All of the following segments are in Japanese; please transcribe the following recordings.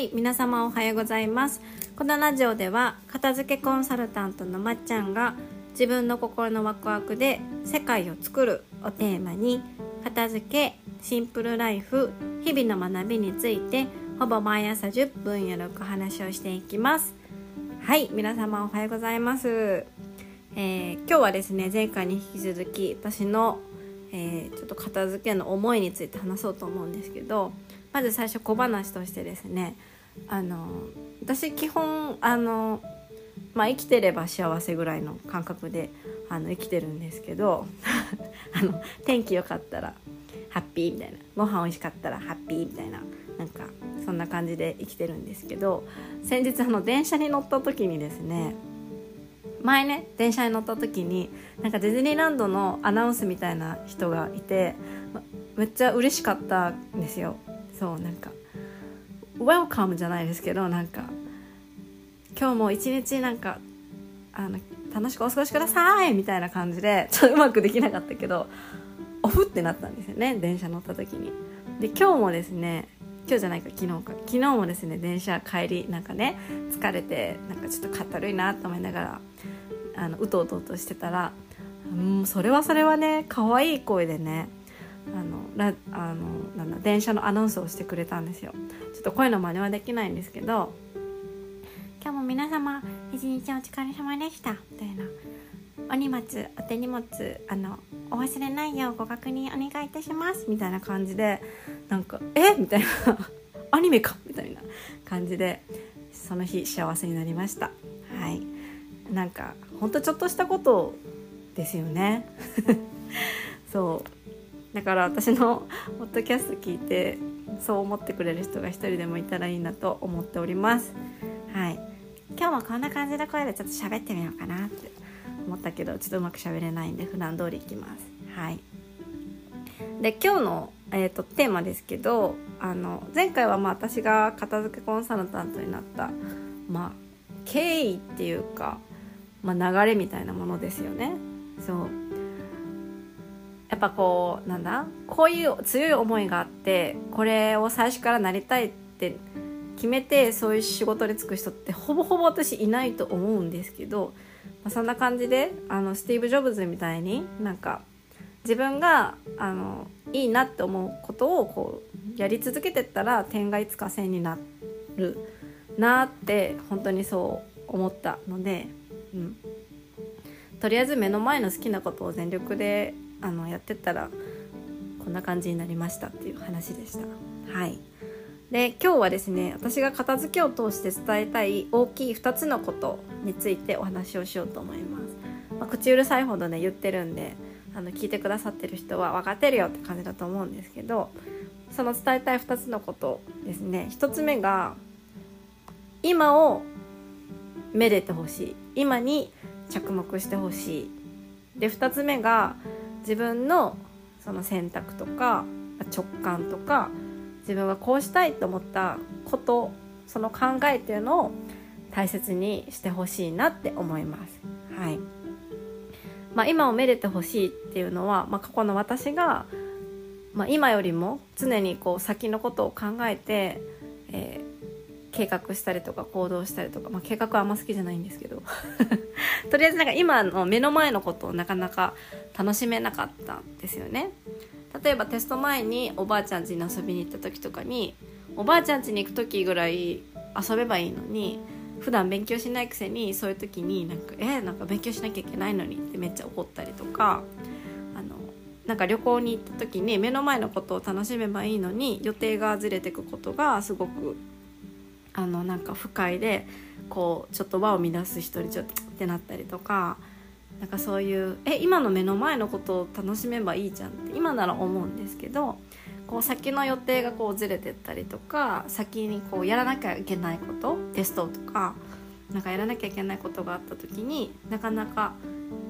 い皆様おはようございます。このラジオでは片付けコンサルタントのまっちゃんが自分の心のワクワクで世界を作るをテーマに片付けシンプルライフ日々の学びについてほぼ毎朝10分よろく話をしていきます。はい皆様おはようございます、えー、今日はですね前回に引き続き私の、えー、ちょっと片付けの思いについて話そうと思うんですけどまず最初小話としてですねあの私基本あのまあ生きてれば幸せぐらいの感覚であの生きてるんですけど あの天気良かったらハッピーみたいなご飯美味しかったらハッピーみたいななんかそんな感じで生きてるんですけど先日あの電車に乗った時にですね前ね電車に乗った時になんかディズニーランドのアナウンスみたいな人がいてめっちゃ嬉しかったんですよ。そうなんかウェルカムじゃないですけどなんか今日も一日なんかあの楽しくお過ごしくださいみたいな感じでちょっとうまくできなかったけどオフってなったんですよね電車乗った時に。で今日もですね今日じゃないか昨日か。昨日もですね電車帰りなんかね疲れてなんかちょっとかったるいなと思いながらあのうとうとうとしてたらうんそれはそれはね可愛い声でねあのラあのなんだ電車のアナウンスをしてくれたんですよ。ちょっと声の真似はできないんですけど「今日も皆様一日お疲れ様でした」みたいな「お荷物お手荷物あのお忘れないようご確認お願いいたします」みたいな感じでなんか「え？みたいな「アニメか!」みたいな感じでその日幸せになりました。はい。なんかほんとちょっとしたことですよね。そう。だから私のポッドキャスト聞いてそう思ってくれる人が一人でもいたらいいなと思っております。はい。今日もこんな感じの声でちょっと喋ってみようかなって思ったけどちょっとうまく喋れないんで普段通りいきます。はい。で今日の、えーと、テーマですけどあの前回はまあ私が片付けコンサルタントになったまあ経緯っていうか、まあ、流れみたいなものですよね。そう。やっぱこうなんだこういう強い思いがあってこれを最初からなりたいって決めてそういう仕事に就く人ってほぼほぼ私いないと思うんですけど、まあ、そんな感じであのスティーブ・ジョブズみたいになんか自分があのいいなって思うことをこうやり続けてったら点がいつか線になるなって本当にそう思ったので、うん、とりあえず目の前の好きなことを全力であのやってったらこんな感じになりましたっていう話でした。はい。で今日はですね私が片付けを通して伝えたい大きい2つのことについてお話をしようと思います、まあ、口うるさいほどね言ってるんであの聞いてくださってる人は分かってるよって感じだと思うんですけどその伝えたい2つのことですね。1つ目が今をめでてほしい。今に着目してほしい。で2つ目が自分のその選択とか直感とか自分がこうしたいと思ったことその考えっていうのを大切にしてほしいなって思います。はいまあ、今をめでてほしいっていうのは、まあ、過去の私が、まあ、今よりも常にこう先のことを考えて、計画したりとか行動したりとか、まあ、計画はあんま好きじゃないんですけど。とりあえずなんか今の目の前のことをなかなか楽しめなかったんですよね。例えばテスト前におばあちゃん家に遊びに行った時とかにおばあちゃん家に行く時ぐらい遊べばいいのに普段勉強しないくせにそういう時になんか「えー、なんか勉強しなきゃいけないのに」ってめっちゃ怒ったりとかあのなんか旅行に行った時に目の前のことを楽しめばいいのに予定がずれてくことがすごくあのなんか不快でこうちょっと輪を乱す人にちょっとってなったりとかなんかそういうえ今の目の前のことを楽しめばいいじゃんって今なら思うんですけどこう先の予定がこうずれてったりとか先にこうやらなきゃいけないことテストとかなんかやらなきゃいけないことがあった時になかなか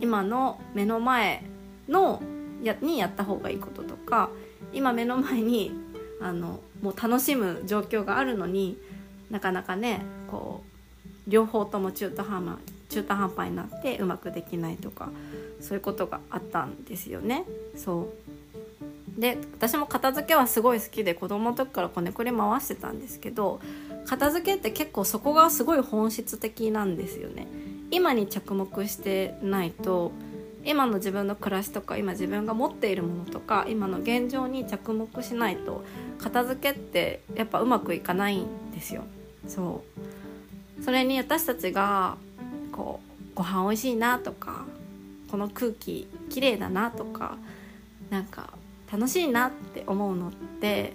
今の目の前のやにやった方がいいこととか今目の前にあのもう楽しむ状況があるのになかなかねこう両方とも中途半端中途半端になってうまくできないとかそういうことがあったんですよね。そう。で私も片付けはすごい好きで子供の時からこねくり回してたんですけど片付けって結構そこがすごい本質的なんですよね。今に着目してないと今の自分の暮らしとか今自分が持っているものとか今の現状に着目しないと片付けってやっぱうまくいかないんですよ。そう。それに私たちがこうご飯おいしいなとかこの空気綺麗だなとかなんか楽しいなって思うのって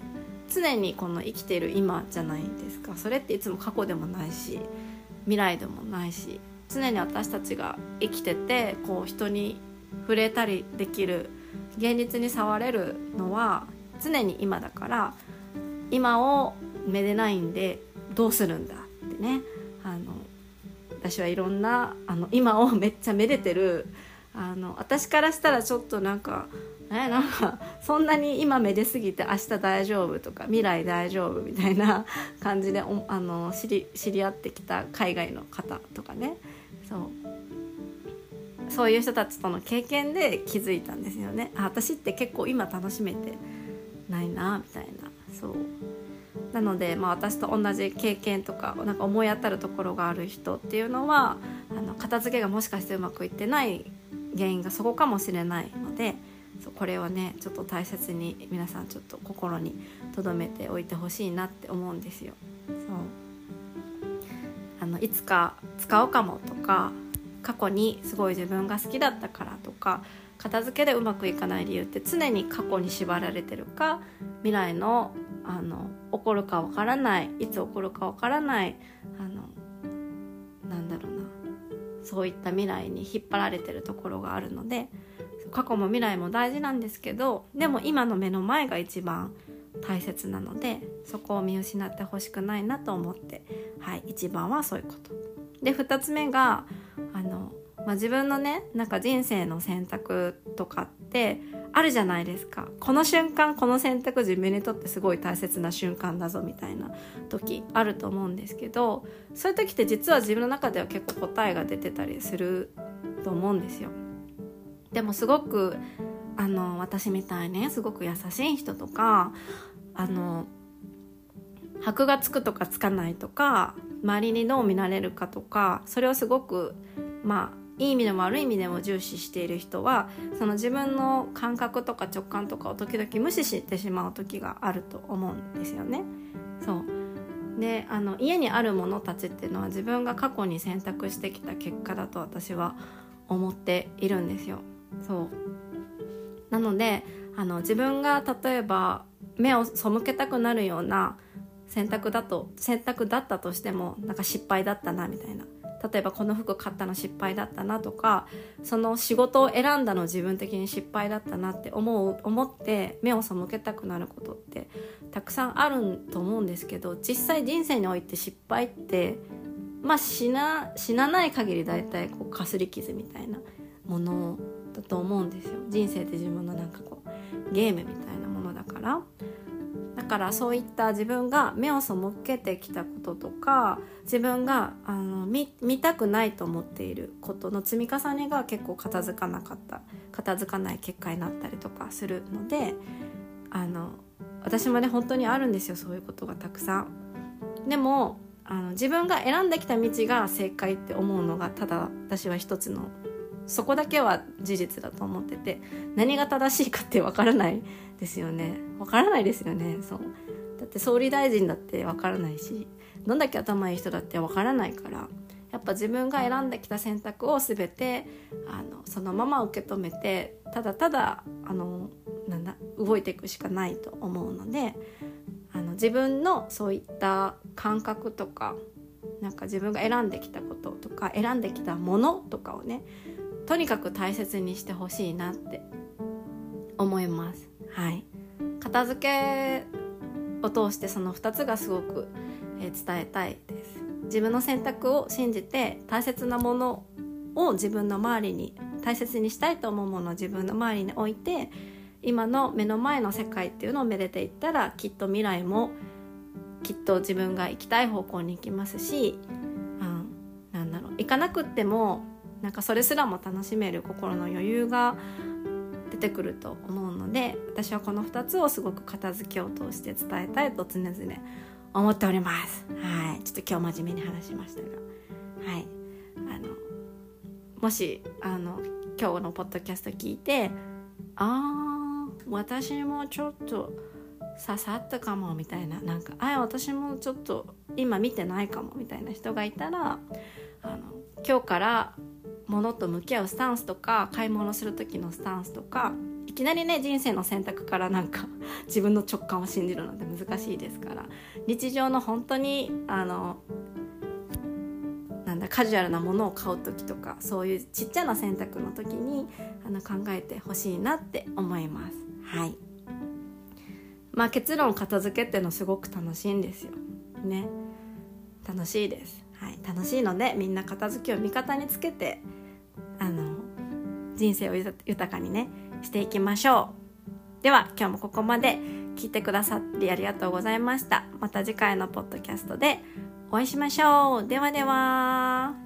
常にこの生きてる今じゃないですか。それっていつも過去でもないし未来でもないし常に私たちが生きててこう人に触れたりできる現実に触れるのは常に今だから今をめでないんでどうするんだってね。あの私はいろんなあの今を めっちゃめでてるあの私からしたらちょっとなんかえなんかそんなに今めですぎて明日大丈夫とか未来大丈夫みたいな 感じでおあの知り知り合ってきた海外の方とかね。そう。そういう人たちとの経験で気づいたんですよね。あ私って結構今楽しめてないなみたいな。そう。なので、まあ、私と同じ経験とかなんか思い当たるところがある人っていうのはあの片付けがもしかしてうまくいってない原因がそこかもしれないのでこれをねちょっと大切に皆さんちょっと心に留めておいてほしいなって思うんですよ。そうあのいつか使おうかもとか過去にすごい自分が好きだったからとか片付けでうまくいかない理由って常に過去に縛られてるか未来のあの起こるかわからないいつ起こるかわからないあのなんだろうなそういった未来に引っ張られてるところがあるので過去も未来も大事なんですけどでも今の目の前が一番大切なのでそこを見失ってほしくないなと思って、はい、一番はそういうこと。で2つ目があの、まあ、自分のねなんか人生の選択とかってあるじゃないですかこの瞬間この選択自分にとってすごい大切な瞬間だぞみたいな時あると思うんですけどそういう時って実は自分の中では結構答えが出てたりすると思うんですよ。でもすごくあの私みたいねすごく優しい人とかあの箔がつくとかつかないとか周りにどう見られるかとかそれをすごくまあいい意味でも悪い意味でも重視している人はその自分の感覚とか直感とかを時々無視してしまう時があると思うんですよね。そうであの家にあるものたちっていうのは自分が過去に選択してきた結果だと私は思っているんですよ。そうなのであの自分が例えば目を背けたくなるような選択だと選択だったとしてもなんか失敗だったなみたいな例えばこの服買ったの失敗だったなとかその仕事を選んだの自分的に失敗だったなって思う思って目を背けたくなることってたくさんあると思うんですけど実際人生において失敗ってまあ死な死なない限り大体こうかすり傷みたいなものだと思うんですよ。人生って自分のなんかこうゲームみたいなものだから。だからそういった自分が目を背けてきたこととか自分があの見たくないと思っていることの積み重ねが結構片付かなかった片付かない結果になったりとかするのであの私もね本当にあるんですよそういうことがたくさん。でもあの自分が選んできた道が正解って思うのがただ私は一つのそこだけは事実だと思ってて何が正しいかってわからないですよね。わからないですよね。そう。だって総理大臣だってわからないしどんだけ頭いい人だってわからないからやっぱ自分が選んできた選択を全てあのそのまま受け止めてただただあのなんだ動いていくしかないと思うのであの自分のそういった感覚とかなんか自分が選んできたこととか選んできたものとかをねとにかく大切にしてほしいなって思います。はい。片付けを通してその2つがすごく、えー、伝えたいです。自分の選択を信じて大切なものを自分の周りに大切にしたいと思うものを自分の周りに置いて今の目の前の世界っていうのをめでていったらきっと未来もきっと自分が行きたい方向に行きますし、うん、なんだろう行かなくってもなんかそれすらも楽しめる心の余裕が出てくると思うので私はこの2つをすごく片付けを通して伝えたいと常々思っておりますはいちょっと今日真面目に話しましたがはいあのもしあの今日のポッドキャスト聞いてあー私もちょっと刺さったかもみたいななんかあ私もちょっと今見てないかもみたいな人がいたらあの今日から物と向き合うスタンスとか買い物する時のスタンスとかいきなりね人生の選択からなんか 自分の直感を信じるのって難しいですから日常の本当にあのなんだカジュアルなものを買う時とかそういうちっちゃな選択の時にあの考えてほしいなって思います。はい。まあ結論片付けってのすごく楽しいんですよ。ね。楽しいです。はい。楽しいのでみんな片付けを味方につけて人生を豊かにねしていきましょう。では今日もここまで聞いてくださってありがとうございました。また次回のポッドキャストでお会いしましょう。ではでは。